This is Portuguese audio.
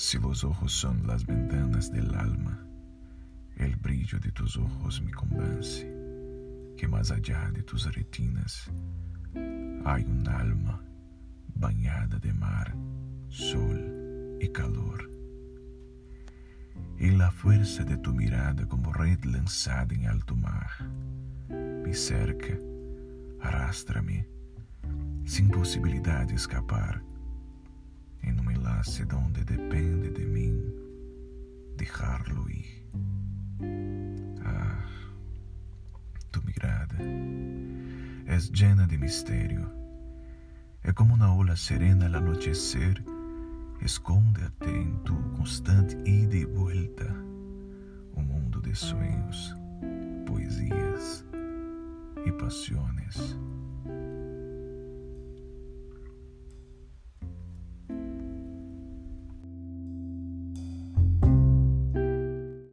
Si los ojos son las ventanas del alma, el brillo de tus ojos me convence que más allá de tus retinas hay un alma bañada de mar, sol y calor. Y la fuerza de tu mirada como red lanzada en alto mar me cerca, arrastra-me, sin posibilidad de escapar enlace donde depende de mí dejarlo ir. Ah, tu mirada es llena de misterio. É como una ola serena al anochecer, escóndete en tu constante ida y vuelta, un mundo de sueños, poesías y pasiones.